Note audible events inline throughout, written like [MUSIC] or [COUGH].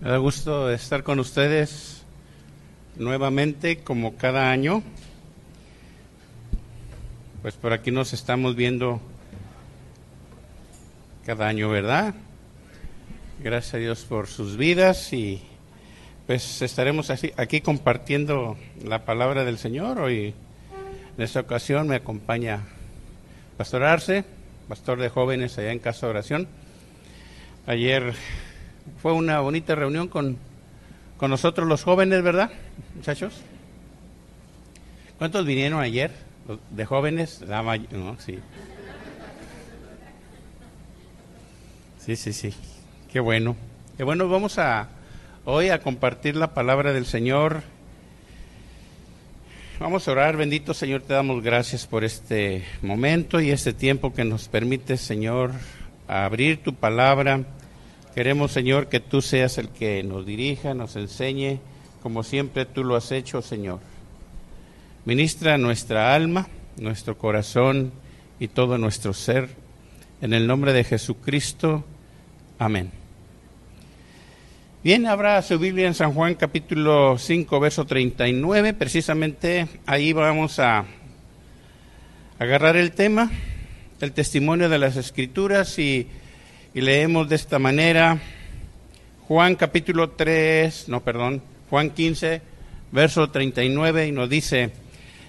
Me da gusto estar con ustedes nuevamente como cada año. Pues por aquí nos estamos viendo cada año, ¿verdad? Gracias a Dios por sus vidas y pues estaremos así, aquí compartiendo la palabra del Señor. Hoy en esta ocasión me acompaña Pastor Arce, pastor de jóvenes allá en Casa de Oración. Ayer fue una bonita reunión con, con nosotros los jóvenes, ¿verdad, muchachos? ¿Cuántos vinieron ayer de jóvenes? no, sí. Sí, sí, sí. Qué bueno. Qué bueno, vamos a hoy a compartir la palabra del Señor. Vamos a orar, bendito Señor, te damos gracias por este momento y este tiempo que nos permite, Señor, abrir tu palabra Queremos, Señor, que tú seas el que nos dirija, nos enseñe, como siempre tú lo has hecho, Señor. Ministra nuestra alma, nuestro corazón y todo nuestro ser. En el nombre de Jesucristo. Amén. Bien, habrá su Biblia en San Juan capítulo 5, verso 39. Precisamente ahí vamos a agarrar el tema, el testimonio de las escrituras y y leemos de esta manera Juan capítulo 3, no, perdón, Juan 15, verso 39 y nos dice,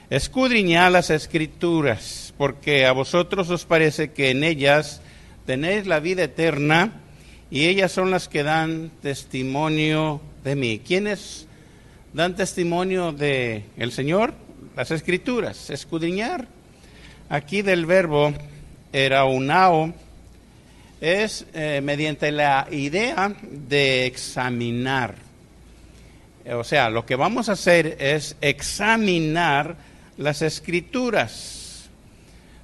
escudriñad las escrituras, porque a vosotros os parece que en ellas tenéis la vida eterna y ellas son las que dan testimonio de mí. ¿Quiénes dan testimonio de el Señor? Las escrituras, escudriñar. Aquí del verbo era unao, es eh, mediante la idea de examinar. O sea, lo que vamos a hacer es examinar las escrituras.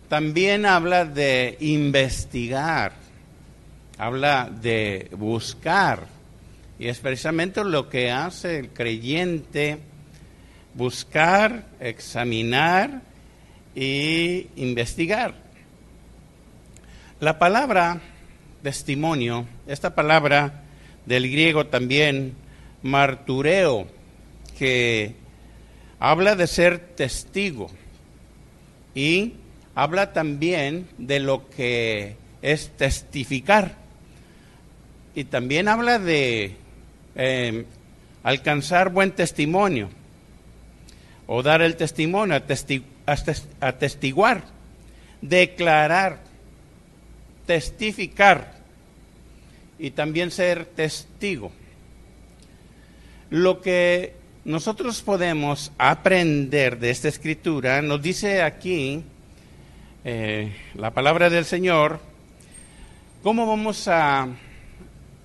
También habla de investigar, habla de buscar. Y es precisamente lo que hace el creyente, buscar, examinar y investigar. La palabra testimonio, esta palabra del griego también, martureo, que habla de ser testigo y habla también de lo que es testificar. Y también habla de eh, alcanzar buen testimonio o dar el testimonio, atestiguar, declarar, testificar y también ser testigo. Lo que nosotros podemos aprender de esta escritura, nos dice aquí eh, la palabra del Señor, cómo vamos a,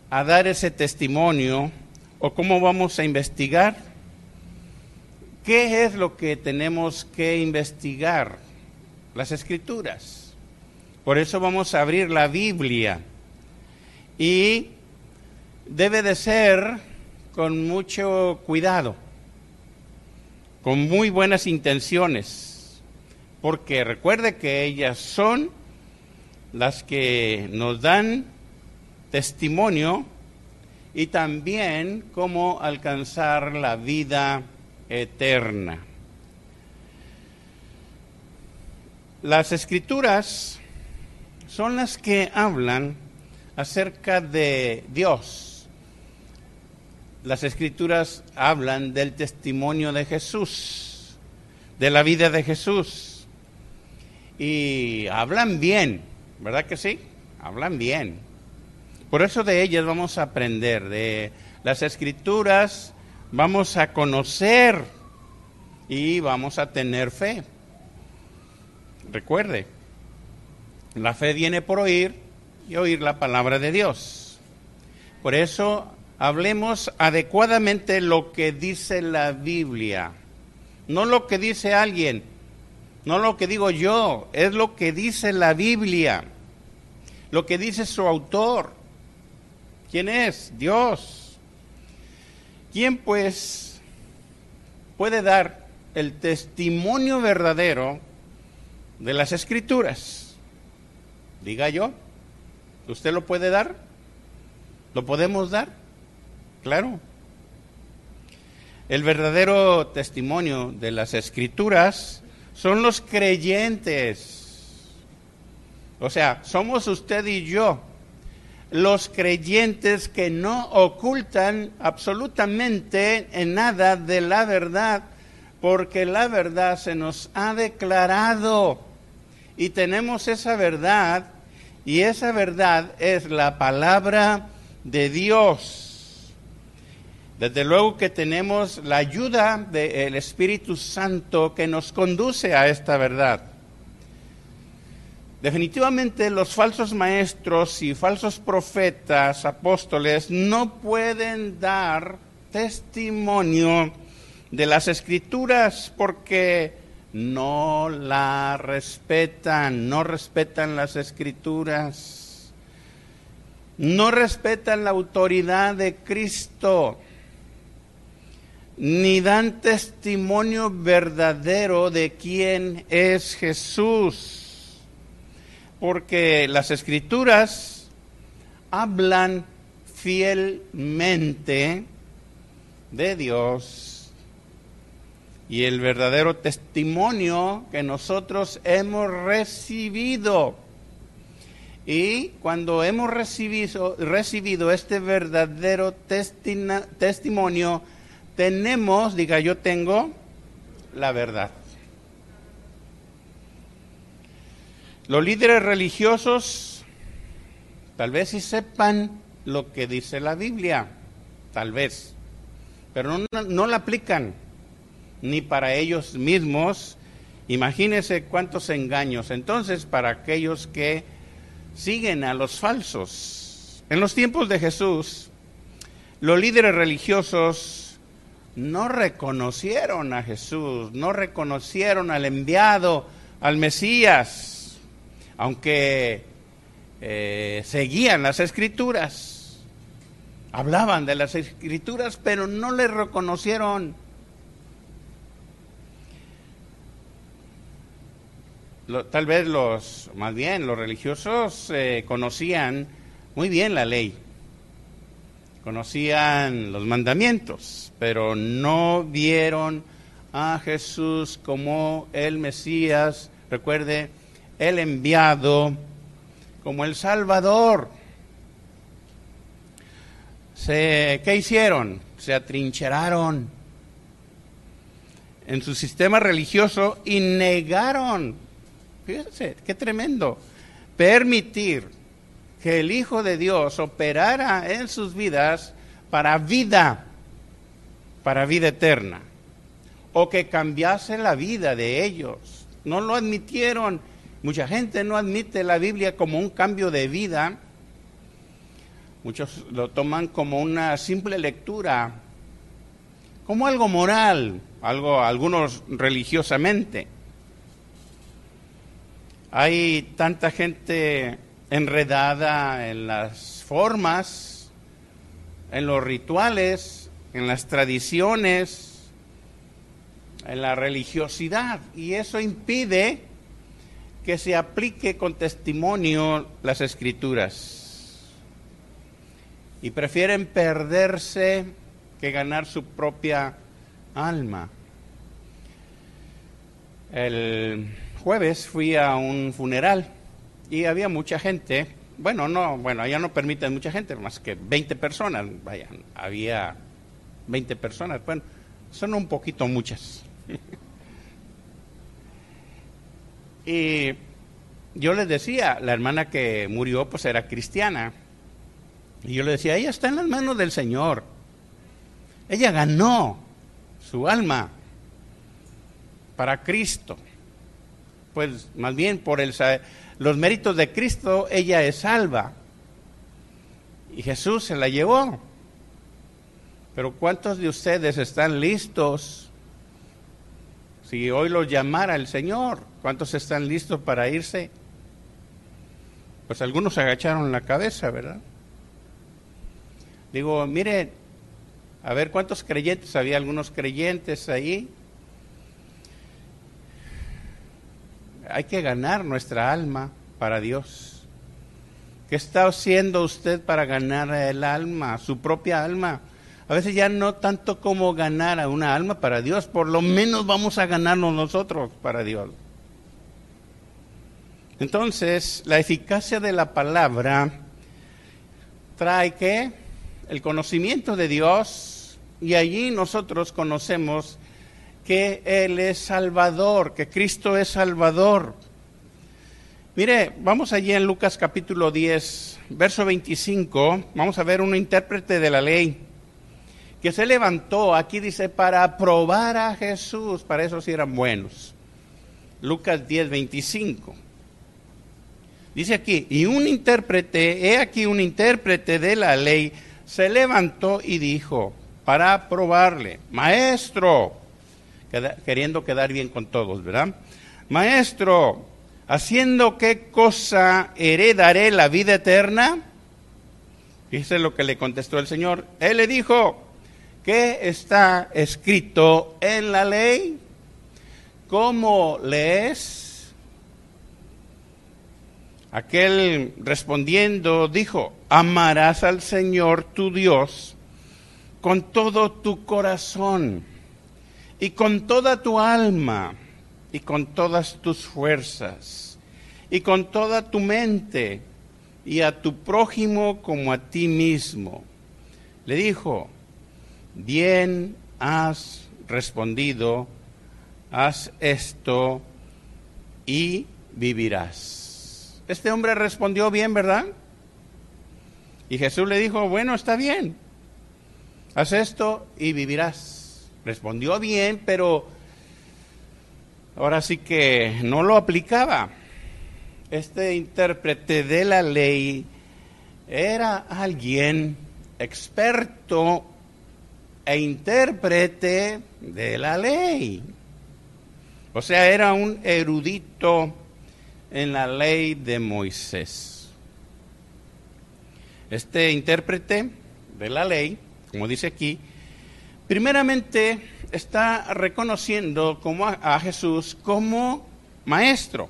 a dar ese testimonio o cómo vamos a investigar. ¿Qué es lo que tenemos que investigar? Las escrituras. Por eso vamos a abrir la Biblia y debe de ser con mucho cuidado, con muy buenas intenciones, porque recuerde que ellas son las que nos dan testimonio y también cómo alcanzar la vida eterna. Las escrituras son las que hablan acerca de Dios. Las escrituras hablan del testimonio de Jesús, de la vida de Jesús. Y hablan bien, ¿verdad que sí? Hablan bien. Por eso de ellas vamos a aprender, de las escrituras vamos a conocer y vamos a tener fe. Recuerde, la fe viene por oír y oír la palabra de Dios. Por eso hablemos adecuadamente lo que dice la Biblia, no lo que dice alguien, no lo que digo yo, es lo que dice la Biblia, lo que dice su autor. ¿Quién es? Dios. ¿Quién pues puede dar el testimonio verdadero de las escrituras? Diga yo. ¿Usted lo puede dar? ¿Lo podemos dar? Claro. El verdadero testimonio de las escrituras son los creyentes. O sea, somos usted y yo, los creyentes que no ocultan absolutamente en nada de la verdad, porque la verdad se nos ha declarado y tenemos esa verdad y esa verdad es la palabra de Dios. Desde luego que tenemos la ayuda del Espíritu Santo que nos conduce a esta verdad. Definitivamente los falsos maestros y falsos profetas, apóstoles, no pueden dar testimonio de las escrituras porque no la respetan, no respetan las escrituras, no respetan la autoridad de Cristo. Ni dan testimonio verdadero de quién es Jesús, porque las escrituras hablan fielmente de Dios y el verdadero testimonio que nosotros hemos recibido. Y cuando hemos recibido, recibido este verdadero testimonio, tenemos, diga yo tengo, la verdad. Los líderes religiosos tal vez sí sepan lo que dice la Biblia, tal vez, pero no, no la aplican ni para ellos mismos. Imagínense cuántos engaños. Entonces, para aquellos que siguen a los falsos. En los tiempos de Jesús, los líderes religiosos no reconocieron a Jesús, no reconocieron al enviado, al Mesías, aunque eh, seguían las escrituras, hablaban de las escrituras, pero no le reconocieron. Tal vez los, más bien, los religiosos eh, conocían muy bien la ley, conocían los mandamientos, pero no vieron a Jesús como el Mesías, recuerde, el enviado, como el Salvador. ¿Qué hicieron? Se atrincheraron en su sistema religioso y negaron, fíjense, qué tremendo, permitir que el Hijo de Dios operara en sus vidas para vida, para vida eterna, o que cambiase la vida de ellos. No lo admitieron. Mucha gente no admite la Biblia como un cambio de vida. Muchos lo toman como una simple lectura, como algo moral, algo algunos religiosamente. Hay tanta gente enredada en las formas, en los rituales, en las tradiciones, en la religiosidad. Y eso impide que se aplique con testimonio las escrituras. Y prefieren perderse que ganar su propia alma. El jueves fui a un funeral y había mucha gente, bueno, no, bueno, allá no permiten mucha gente, más que 20 personas, vayan, había 20 personas, bueno, son un poquito muchas. [LAUGHS] y yo les decía, la hermana que murió pues era cristiana, y yo le decía, ella está en las manos del Señor, ella ganó su alma para Cristo, pues más bien por el los méritos de Cristo, ella es salva. Y Jesús se la llevó. Pero ¿cuántos de ustedes están listos? Si hoy los llamara el Señor, ¿cuántos están listos para irse? Pues algunos agacharon la cabeza, ¿verdad? Digo, mire, a ver cuántos creyentes, había algunos creyentes ahí hay que ganar nuestra alma para Dios. ¿Qué está haciendo usted para ganar el alma, su propia alma? a veces ya no tanto como ganar a una alma para Dios, por lo menos vamos a ganarnos nosotros para Dios. Entonces, la eficacia de la palabra trae que el conocimiento de Dios y allí nosotros conocemos que Él es Salvador, que Cristo es Salvador. Mire, vamos allí en Lucas capítulo 10, verso 25, vamos a ver un intérprete de la ley que se levantó, aquí dice, para probar a Jesús, para eso sí eran buenos. Lucas 10, 25. Dice aquí, y un intérprete, he aquí un intérprete de la ley, se levantó y dijo, para probarle, maestro, queriendo quedar bien con todos, ¿verdad? Maestro, haciendo qué cosa heredaré la vida eterna? Dice lo que le contestó el Señor. Él le dijo, ¿Qué está escrito en la ley? ¿Cómo lees? Aquel respondiendo dijo, amarás al Señor tu Dios con todo tu corazón y con toda tu alma y con todas tus fuerzas y con toda tu mente y a tu prójimo como a ti mismo. Le dijo, bien has respondido, haz esto y vivirás. Este hombre respondió bien, ¿verdad? Y Jesús le dijo, bueno, está bien, haz esto y vivirás. Respondió bien, pero ahora sí que no lo aplicaba. Este intérprete de la ley era alguien experto e intérprete de la ley. O sea, era un erudito en la ley de Moisés. Este intérprete de la ley, como dice aquí, primeramente está reconociendo como a, Jesús como maestro.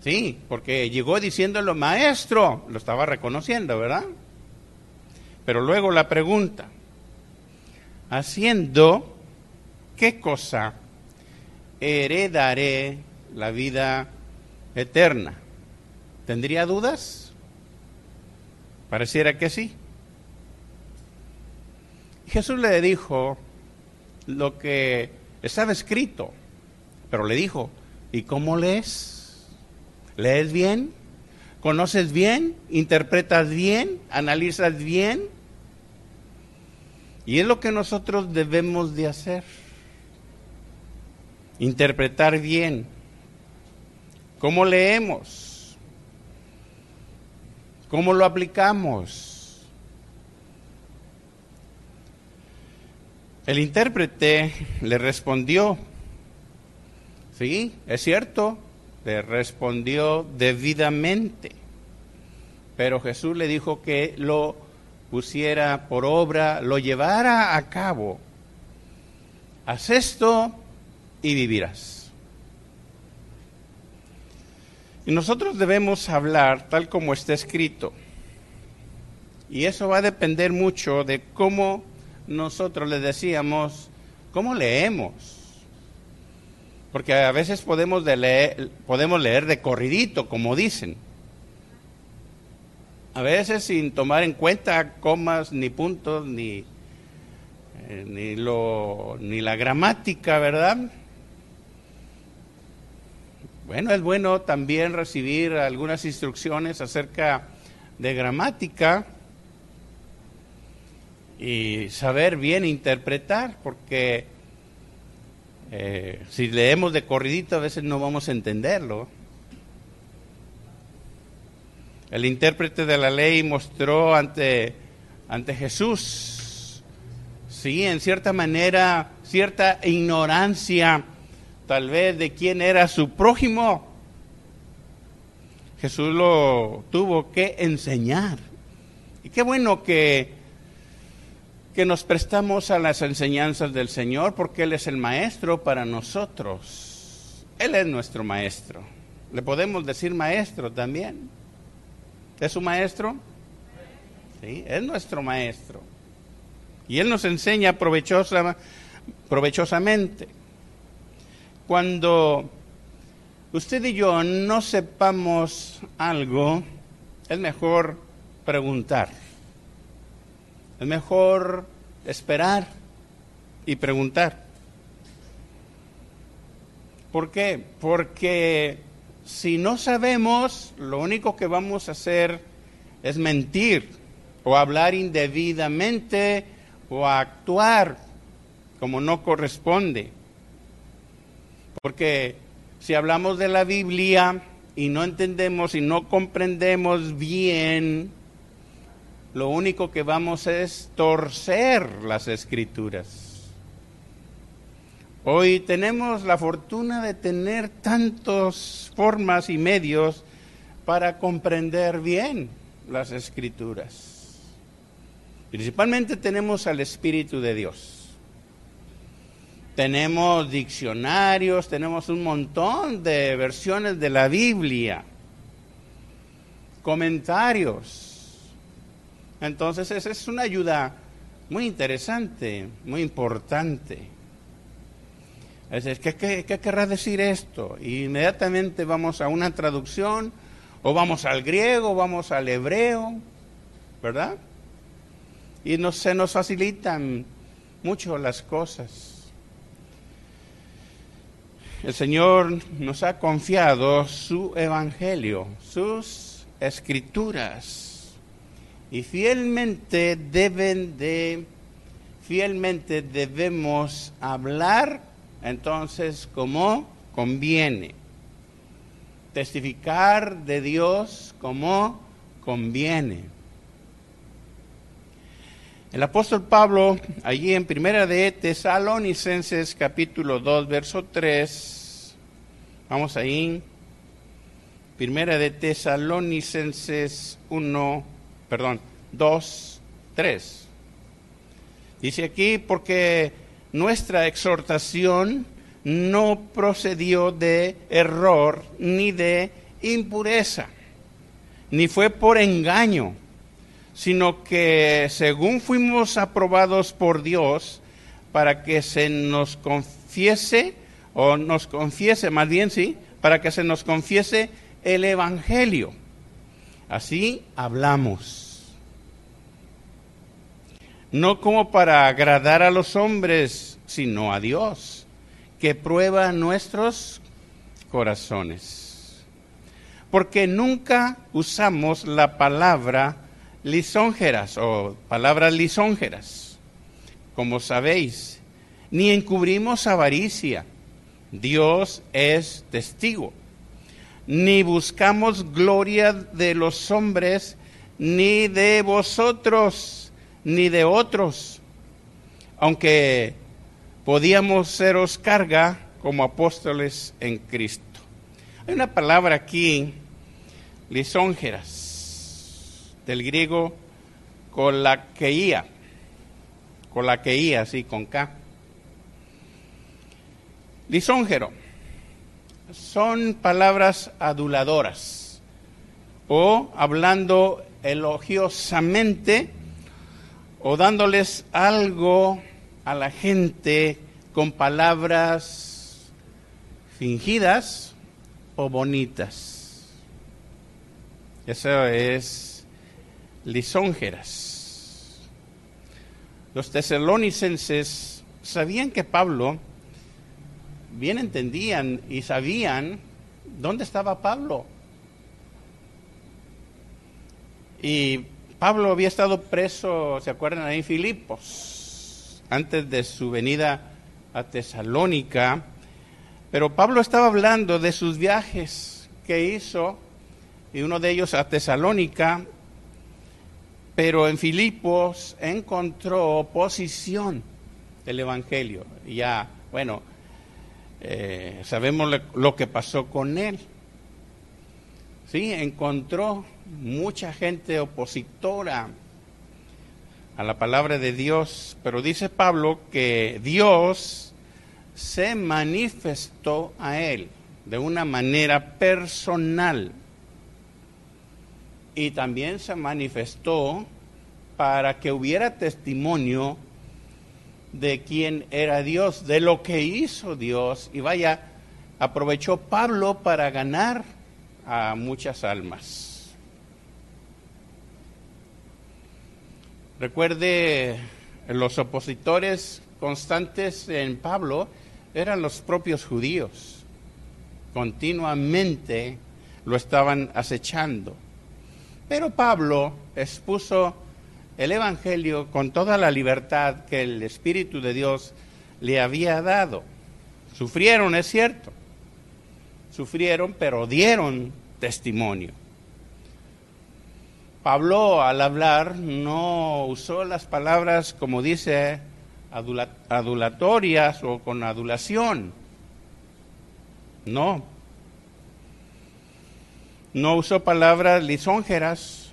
Sí, porque llegó diciéndolo maestro, lo estaba reconociendo, ¿verdad? Pero luego la pregunta, haciendo qué cosa heredaré la vida eterna. ¿Tendría dudas? Pareciera que sí. Jesús le dijo lo que estaba escrito, pero le dijo, ¿y cómo lees? ¿Lees bien? ¿Conoces bien? ¿Interpretas bien? ¿Analizas bien? Y es lo que nosotros debemos de hacer. Interpretar bien. ¿Cómo leemos? ¿Cómo lo aplicamos? El intérprete le respondió, sí, es cierto, le respondió debidamente, pero Jesús le dijo que lo pusiera por obra, lo llevara a cabo. Haz esto y vivirás. Y nosotros debemos hablar tal como está escrito. Y eso va a depender mucho de cómo nosotros le decíamos, cómo leemos. Porque a veces podemos, leer, podemos leer de corridito, como dicen a veces sin tomar en cuenta comas, ni puntos, ni, eh, ni, lo, ni la gramática, ¿verdad? Bueno, es bueno también recibir algunas instrucciones acerca de gramática y saber bien interpretar, porque eh, si leemos de corridito a veces no vamos a entenderlo. El intérprete de la ley mostró ante, ante Jesús, sí, en cierta manera, cierta ignorancia tal vez de quién era su prójimo. Jesús lo tuvo que enseñar. Y qué bueno que, que nos prestamos a las enseñanzas del Señor porque Él es el maestro para nosotros. Él es nuestro maestro. Le podemos decir maestro también. ¿Es su maestro? Sí, es nuestro maestro. Y Él nos enseña provechosa, provechosamente. Cuando usted y yo no sepamos algo, es mejor preguntar. Es mejor esperar y preguntar. ¿Por qué? Porque si no sabemos, lo único que vamos a hacer es mentir o hablar indebidamente o actuar como no corresponde. Porque si hablamos de la Biblia y no entendemos y no comprendemos bien, lo único que vamos es torcer las escrituras. Hoy tenemos la fortuna de tener tantas formas y medios para comprender bien las escrituras. Principalmente tenemos al Espíritu de Dios. Tenemos diccionarios, tenemos un montón de versiones de la Biblia, comentarios. Entonces esa es una ayuda muy interesante, muy importante. Es ¿qué, qué, querrá decir esto? Inmediatamente vamos a una traducción, o vamos al griego, o vamos al hebreo, ¿verdad? Y no, se nos facilitan mucho las cosas. El Señor nos ha confiado su evangelio, sus escrituras, y fielmente deben de, fielmente debemos hablar entonces como conviene. Testificar de Dios como conviene. El apóstol Pablo, allí en primera de Tesalonicenses capítulo 2, verso 3, vamos ahí, primera de Tesalonicenses 1, perdón, 2, 3. Dice aquí, porque nuestra exhortación no procedió de error ni de impureza, ni fue por engaño, sino que según fuimos aprobados por Dios para que se nos confiese, o nos confiese, más bien sí, para que se nos confiese el Evangelio. Así hablamos no como para agradar a los hombres, sino a Dios, que prueba nuestros corazones. Porque nunca usamos la palabra lisonjeras o palabras lisonjeras, como sabéis, ni encubrimos avaricia. Dios es testigo. Ni buscamos gloria de los hombres, ni de vosotros ni de otros, aunque podíamos seros carga como apóstoles en Cristo. Hay una palabra aquí, lisonjeras, del griego colaqueía, colaqueía, así con K. Lisóngero son palabras aduladoras o hablando elogiosamente o dándoles algo a la gente con palabras fingidas o bonitas. Eso es lisonjeras. Los tesalonicenses sabían que Pablo, bien entendían y sabían dónde estaba Pablo. Y Pablo había estado preso, ¿se acuerdan ahí en Filipos? Antes de su venida a Tesalónica. Pero Pablo estaba hablando de sus viajes que hizo, y uno de ellos a Tesalónica, pero en Filipos encontró oposición del Evangelio. Y ya, bueno, eh, sabemos lo que pasó con él. Sí, encontró mucha gente opositora a la palabra de Dios, pero dice Pablo que Dios se manifestó a él de una manera personal y también se manifestó para que hubiera testimonio de quién era Dios, de lo que hizo Dios. Y vaya, aprovechó Pablo para ganar a muchas almas. Recuerde, los opositores constantes en Pablo eran los propios judíos. Continuamente lo estaban acechando. Pero Pablo expuso el Evangelio con toda la libertad que el Espíritu de Dios le había dado. Sufrieron, es cierto. Sufrieron, pero dieron testimonio. Pablo al hablar no usó las palabras, como dice, adulatorias o con adulación. No. No usó palabras lisonjeras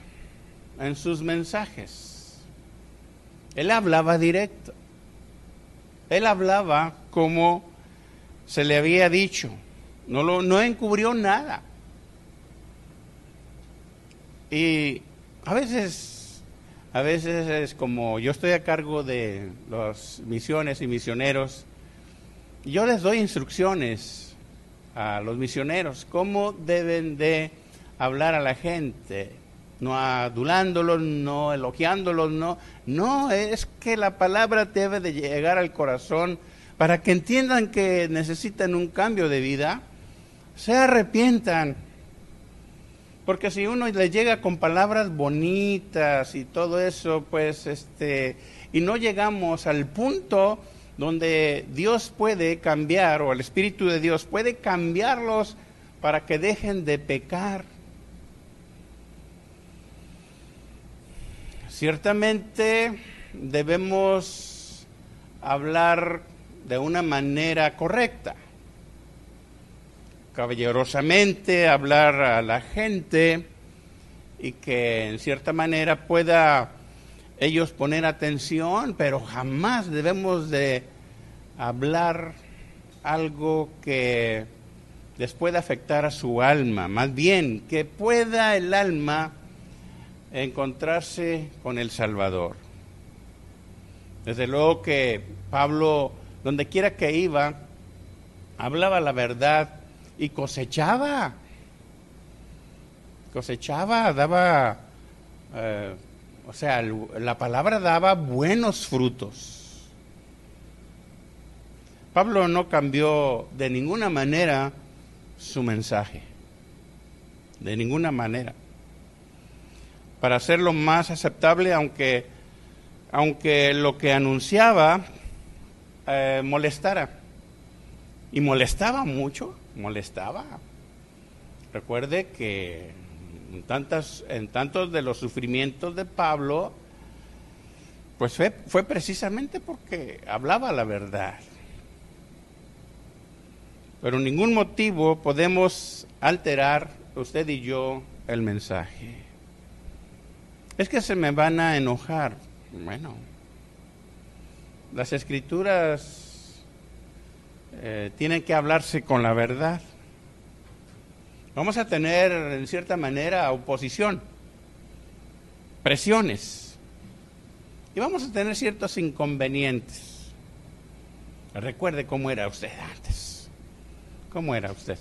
en sus mensajes. Él hablaba directo. Él hablaba como se le había dicho. No, lo, no encubrió nada. Y a veces, a veces es como yo estoy a cargo de las misiones y misioneros, yo les doy instrucciones a los misioneros cómo deben de hablar a la gente, no adulándolos, no elogiándolos, no, no, es que la palabra debe de llegar al corazón para que entiendan que necesitan un cambio de vida, se arrepientan. Porque si uno le llega con palabras bonitas y todo eso, pues este, y no llegamos al punto donde Dios puede cambiar o el Espíritu de Dios puede cambiarlos para que dejen de pecar. Ciertamente debemos hablar de una manera correcta, caballerosamente, hablar a la gente y que en cierta manera pueda ellos poner atención, pero jamás debemos de hablar algo que les pueda afectar a su alma, más bien que pueda el alma encontrarse con el Salvador. Desde luego que Pablo, donde quiera que iba, hablaba la verdad y cosechaba. Cosechaba, daba, eh, o sea, la palabra daba buenos frutos. Pablo no cambió de ninguna manera su mensaje, de ninguna manera para hacerlo más aceptable, aunque, aunque lo que anunciaba eh, molestara. Y molestaba mucho, molestaba. Recuerde que en, tantas, en tantos de los sufrimientos de Pablo, pues fue, fue precisamente porque hablaba la verdad. Pero ningún motivo podemos alterar, usted y yo, el mensaje. Es que se me van a enojar. Bueno, las escrituras eh, tienen que hablarse con la verdad. Vamos a tener, en cierta manera, oposición, presiones. Y vamos a tener ciertos inconvenientes. Recuerde cómo era usted antes. ¿Cómo era usted?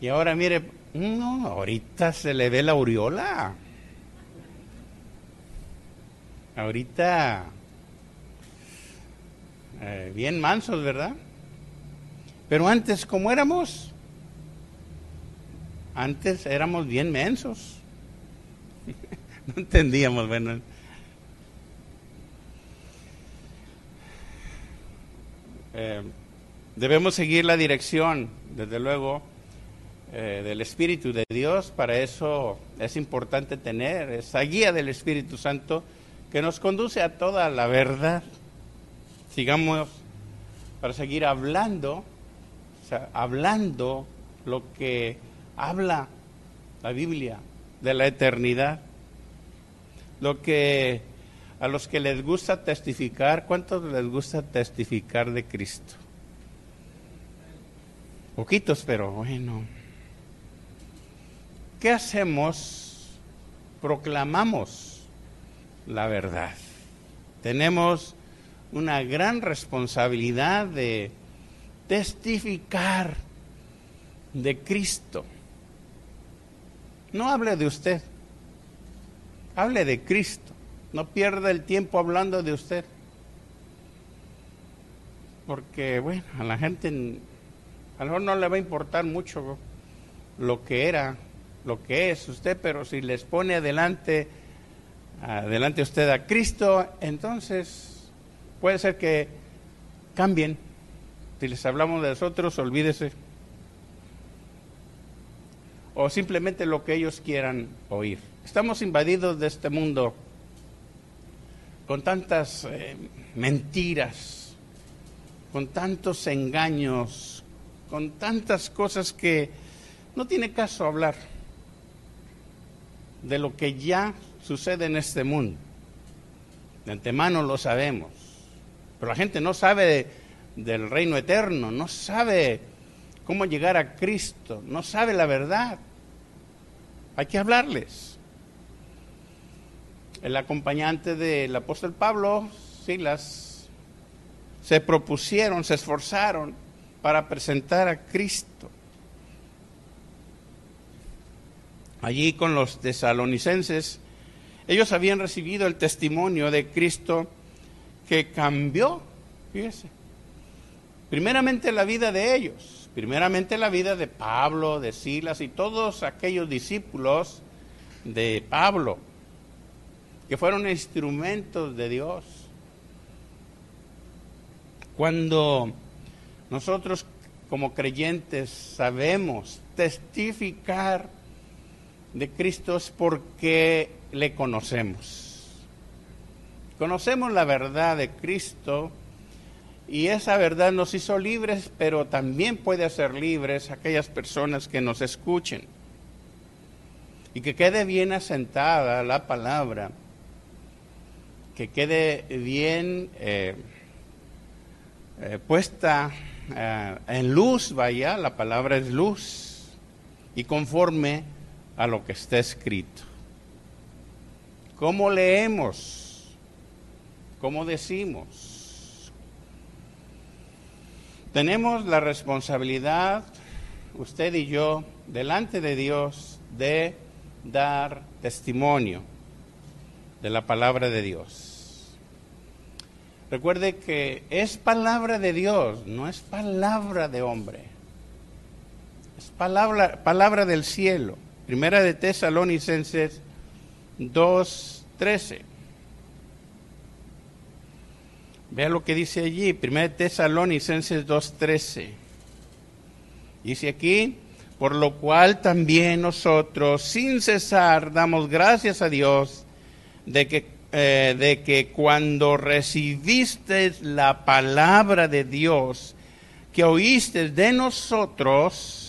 Y ahora mire, no, ahorita se le ve la aureola. Ahorita, eh, bien mansos, ¿verdad? Pero antes, ¿cómo éramos? Antes éramos bien mensos. [LAUGHS] no entendíamos, bueno. Eh, debemos seguir la dirección, desde luego eh, del Espíritu de Dios, para eso es importante tener esa guía del Espíritu Santo que nos conduce a toda la verdad. Sigamos para seguir hablando, hablando lo que habla la Biblia de la eternidad. Lo que a los que les gusta testificar, ¿cuántos les gusta testificar de Cristo? Poquitos, pero bueno. ¿Qué hacemos? Proclamamos la verdad. tenemos una gran responsabilidad de testificar de Cristo. No hable de usted, hable de Cristo. No pierda el tiempo hablando de usted. Porque, bueno, a la gente a lo mejor no le va a importar mucho lo que era, lo que es usted, pero si les pone adelante, adelante usted a Cristo, entonces puede ser que cambien. Si les hablamos de nosotros, olvídese. O simplemente lo que ellos quieran oír. Estamos invadidos de este mundo con tantas eh, mentiras, con tantos engaños, con tantas cosas que no tiene caso hablar de lo que ya sucede en este mundo. De antemano lo sabemos, pero la gente no sabe del reino eterno, no sabe cómo llegar a Cristo, no sabe la verdad. Hay que hablarles. El acompañante del apóstol Pablo, Silas, se propusieron, se esforzaron para presentar a Cristo. Allí con los tesalonicenses, ellos habían recibido el testimonio de Cristo que cambió, fíjese, primeramente la vida de ellos, primeramente la vida de Pablo, de Silas y todos aquellos discípulos de Pablo, que fueron instrumentos de Dios. Cuando nosotros como creyentes sabemos testificar de Cristo es porque le conocemos. Conocemos la verdad de Cristo y esa verdad nos hizo libres, pero también puede hacer libres aquellas personas que nos escuchen. Y que quede bien asentada la palabra, que quede bien eh, eh, puesta eh, en luz, vaya, la palabra es luz, y conforme a lo que está escrito. ¿Cómo leemos? ¿Cómo decimos? Tenemos la responsabilidad, usted y yo, delante de Dios, de dar testimonio de la palabra de Dios. Recuerde que es palabra de Dios, no es palabra de hombre. Es palabra, palabra del cielo. Primera de Tesalonicenses 2.13. Vea lo que dice allí, Primera de Tesalonicenses 2.13. Dice aquí, por lo cual también nosotros sin cesar damos gracias a Dios de que eh, de que cuando recibiste la palabra de Dios que oíste de nosotros,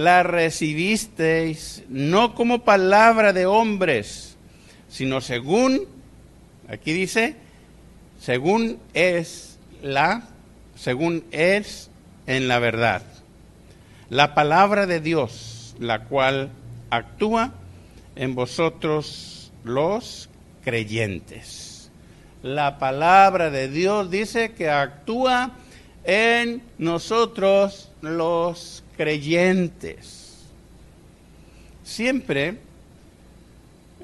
la recibisteis no como palabra de hombres, sino según, aquí dice, según es la, según es en la verdad. La palabra de Dios, la cual actúa en vosotros los creyentes. La palabra de Dios dice que actúa en nosotros los creyentes. Siempre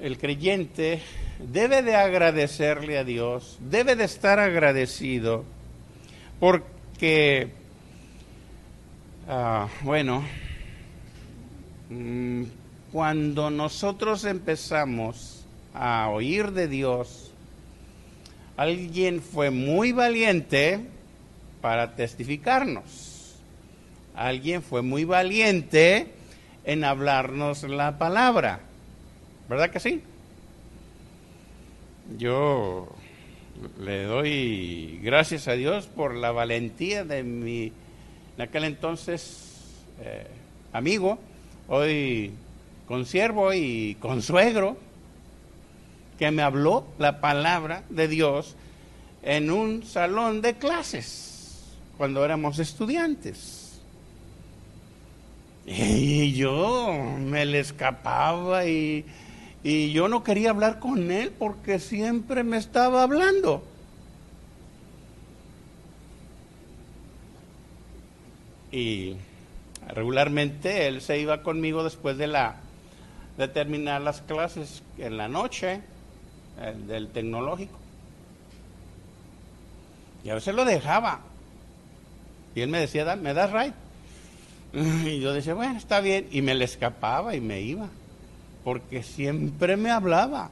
el creyente debe de agradecerle a Dios, debe de estar agradecido porque, ah, bueno, mm, cuando nosotros empezamos a oír de Dios, alguien fue muy valiente para testificarnos. Alguien fue muy valiente en hablarnos la palabra. ¿Verdad que sí? Yo le doy gracias a Dios por la valentía de mi, en aquel entonces, eh, amigo, hoy consiervo y consuegro, que me habló la palabra de Dios en un salón de clases cuando éramos estudiantes. Y yo me le escapaba y, Y yo no quería hablar con él porque siempre me estaba hablando. Y regularmente él se iba conmigo después de la de terminar las clases en la noche del tecnológico. Y a veces lo dejaba. Y él me decía, ¿me das right? [LAUGHS] Y yo decía, bueno, está bien. Y me le escapaba y me iba. Porque siempre me hablaba.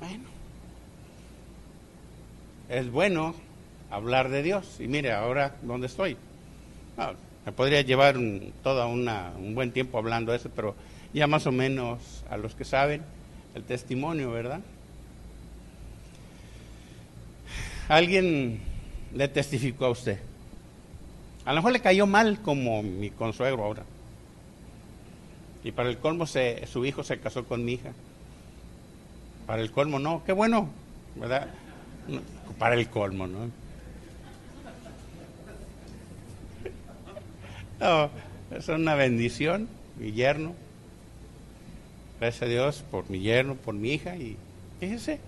Bueno. Es bueno hablar de Dios. Y mire, ahora, ¿dónde estoy? Me podría llevar un, toda una, un buen tiempo hablando de eso, pero ya más o menos a los que saben el testimonio, ¿verdad? Alguien le testificó a usted. A lo mejor le cayó mal como mi consuegro ahora. Y para el colmo se, su hijo se casó con mi hija. Para el colmo no, qué bueno, ¿verdad? Para el colmo, ¿no? [LAUGHS] No, es una bendición, mi yerno. Gracias a Dios por mi yerno, por mi hija. Y fíjese,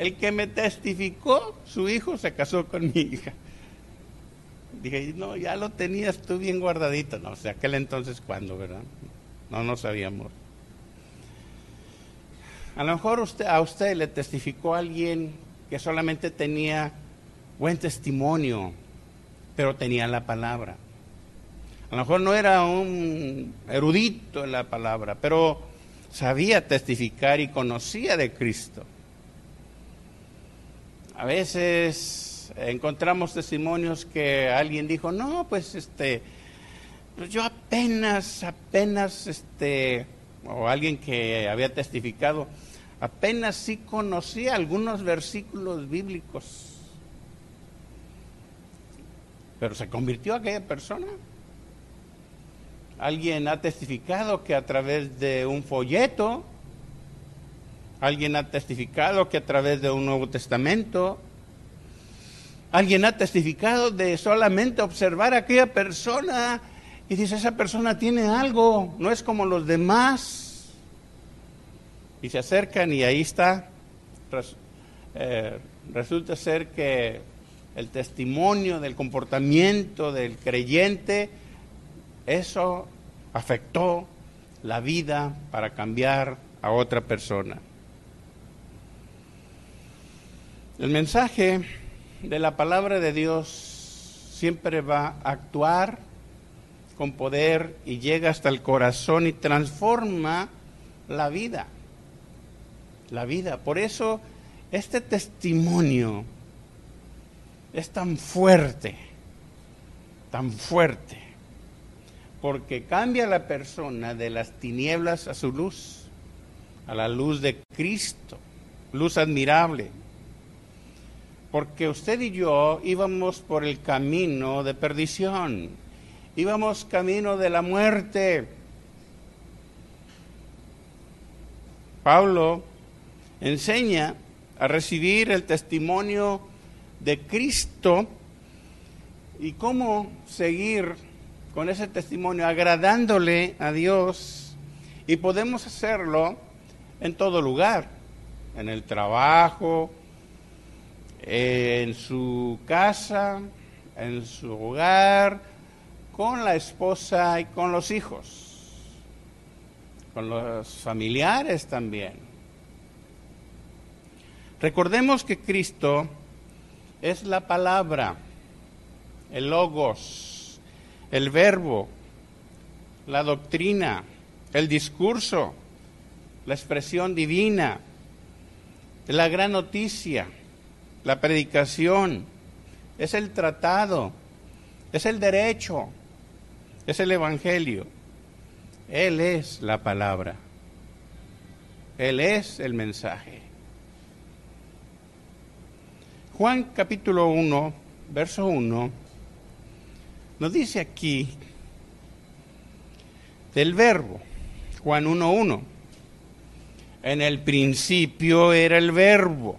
el que me testificó, su hijo se casó con mi hija. Dije, no, ya lo tenías tú bien guardadito. No, o sea, aquel entonces, ¿cuándo, verdad? No, no sabíamos. A lo mejor usted, a usted le testificó alguien que solamente tenía buen testimonio, pero tenía la palabra. A lo mejor no era un erudito en la palabra, pero sabía testificar y conocía de Cristo. A veces encontramos testimonios que alguien dijo, no, pues este, pues yo apenas, apenas, este, o alguien que había testificado, apenas sí conocía algunos versículos bíblicos. Pero se convirtió aquella persona. Alguien ha testificado que a través de un folleto, alguien ha testificado que a través de un Nuevo Testamento, alguien ha testificado de solamente observar a aquella persona y dice, esa persona tiene algo, no es como los demás. Y se acercan y ahí está. Eh, resulta ser que el testimonio del comportamiento del creyente eso afectó la vida para cambiar a otra persona. El mensaje de la palabra de Dios siempre va a actuar con poder y llega hasta el corazón y transforma la vida. La vida. Por eso este testimonio es tan fuerte, tan fuerte porque cambia la persona de las tinieblas a su luz, a la luz de Cristo, luz admirable. Porque usted y yo íbamos por el camino de perdición, íbamos camino de la muerte. Pablo enseña a recibir el testimonio de Cristo y cómo seguir con ese testimonio, agradándole a Dios. Y podemos hacerlo en todo lugar, en el trabajo, en su casa, en su hogar, con la esposa y con los hijos, con los familiares también. Recordemos que Cristo es la palabra, el logos, el verbo, la doctrina, el discurso, la expresión divina, la gran noticia, la predicación, es el tratado, es el derecho, es el evangelio. Él es la palabra. Él es el mensaje. Juan capítulo 1, verso 1 nos dice aquí del verbo, Juan 1.1. En el principio era el verbo,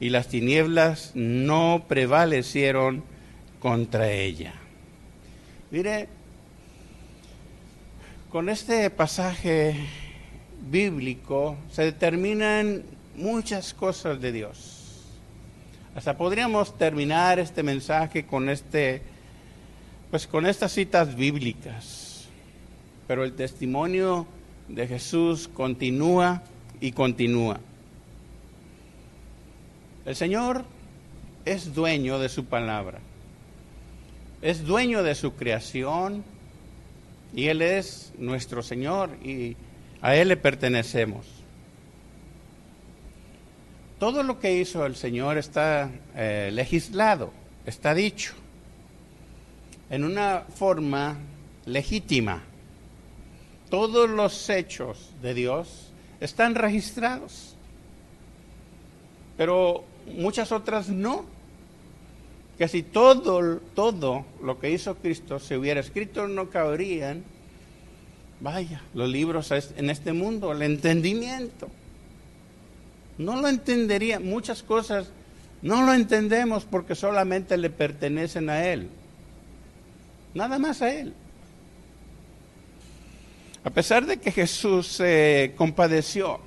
y las tinieblas no prevalecieron contra ella. Mire, con este pasaje bíblico se determinan muchas cosas de Dios. Hasta podríamos terminar este mensaje con este pues con estas citas bíblicas. Pero el testimonio de Jesús continúa y continúa. El Señor es dueño de su palabra. Es dueño de su creación y Él es nuestro Señor y a Él le pertenecemos. Todo lo que hizo el Señor está eh, legislado, está dicho, en una forma legítima. Todos los hechos de Dios están registrados, pero muchas otras no. Que si todo, todo lo que hizo Cristo se hubiera escrito, no cabrían Vaya, los libros en este mundo, el entendimiento. No lo entendería, muchas cosas no lo entendemos porque solamente le pertenecen a Él. Nada más a Él. A pesar de que Jesús se compadeció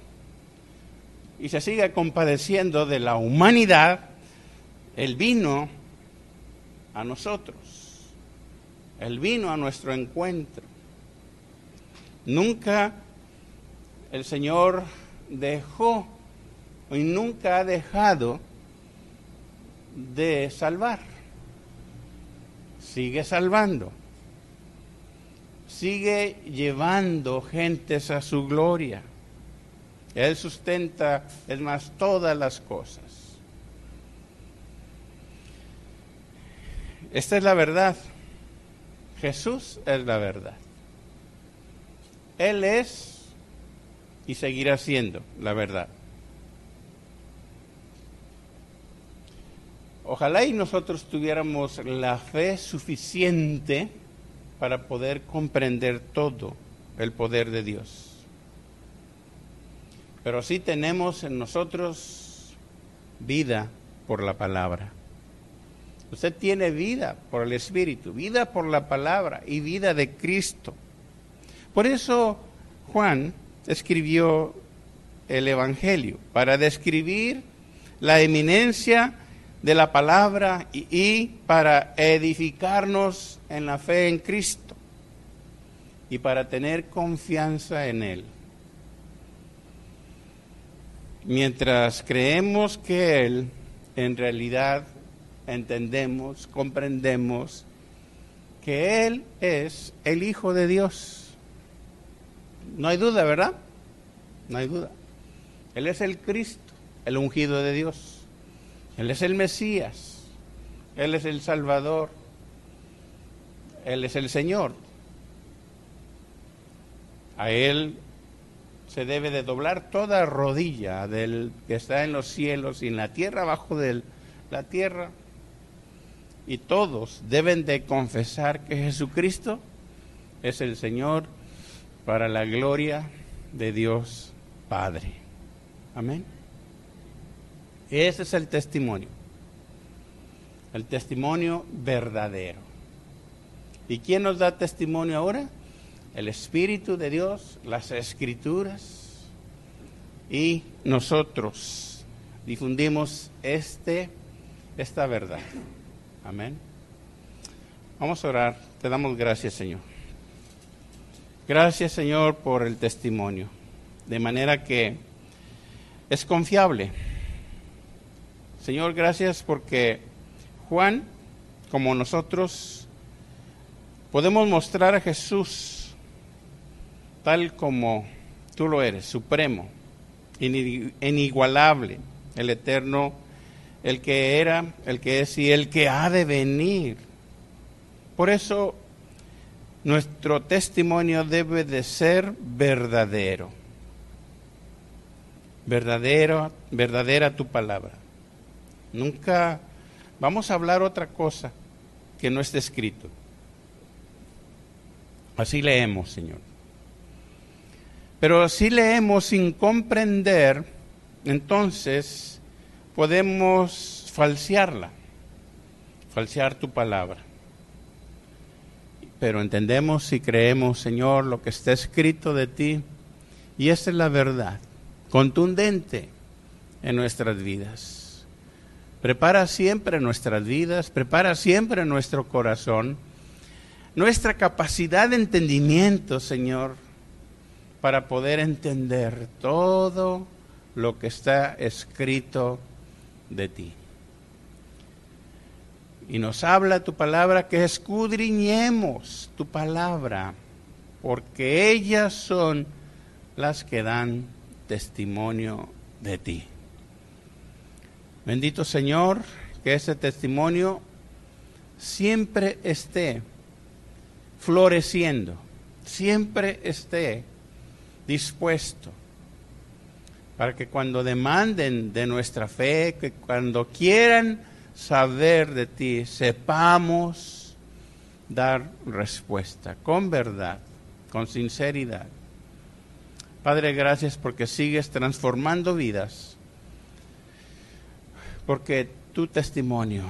y se sigue compadeciendo de la humanidad, Él vino a nosotros. Él vino a nuestro encuentro. Nunca el Señor dejó y nunca ha dejado de salvar. Sigue salvando. Sigue llevando gentes a su gloria. Él sustenta, es más, todas las cosas. Esta es la verdad. Jesús es la verdad. Él es y seguirá siendo la verdad. Ojalá y nosotros tuviéramos la fe suficiente para poder comprender todo el poder de Dios. Pero sí tenemos en nosotros vida por la palabra. Usted tiene vida por el Espíritu, vida por la palabra y vida de Cristo. Por eso Juan escribió el Evangelio, para describir la eminencia de la palabra y, para edificarnos en la fe en Cristo y para tener confianza en Él. Mientras creemos que Él en realidad entendemos, comprendemos que Él es el Hijo de Dios no hay duda, ¿verdad? No hay duda. Él es el Cristo, el ungido de Dios. Él es el Mesías. Él es el Salvador. Él es el Señor. A Él se debe de doblar toda rodilla del que está en los cielos y en la tierra, abajo de la tierra. Y todos deben de confesar que Jesucristo es el Señor para la gloria de Dios Padre. Amén. Ese es el testimonio. El testimonio verdadero. ¿Y quién nos da testimonio ahora? El Espíritu de Dios, las Escrituras y nosotros difundimos este, esta verdad. Amén. Vamos a orar. Te damos gracias, Señor. Gracias Señor por el testimonio, de manera que es confiable. Señor, gracias porque Juan, como nosotros, podemos mostrar a Jesús tal como tú lo eres, supremo, inigualable, el eterno, el que era, el que es y el que ha de venir. Por eso nuestro testimonio debe de ser verdadero. verdadero, verdadera tu palabra. Nunca vamos a hablar otra cosa que no esté escrito. Así leemos, Señor. Pero si leemos sin comprender, entonces podemos falsearla, falsear tu palabra. Pero entendemos y creemos, Señor, lo que está escrito de ti, y esta es la verdad, contundente en nuestras vidas. Prepara siempre nuestras vidas, prepara siempre nuestro corazón, nuestra capacidad de entendimiento, Señor, para poder entender todo lo que está escrito de ti. Y nos habla tu palabra que escudriñemos tu palabra, porque ellas son las que dan testimonio de ti. Bendito Señor, que ese testimonio siempre esté floreciendo, siempre esté dispuesto para que cuando demanden de nuestra fe, que cuando quieran saber de ti, sepamos dar respuesta con verdad, con sinceridad. Padre, gracias porque sigues transformando vidas, porque tu testimonio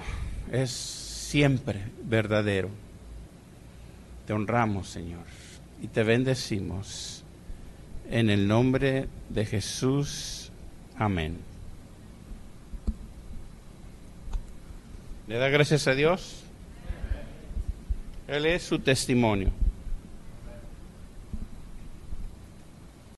es siempre verdadero. Te honramos, Señor, y te bendecimos. En el nombre de Jesús. Amén. ¿Le da gracias a Dios? Él es su testimonio.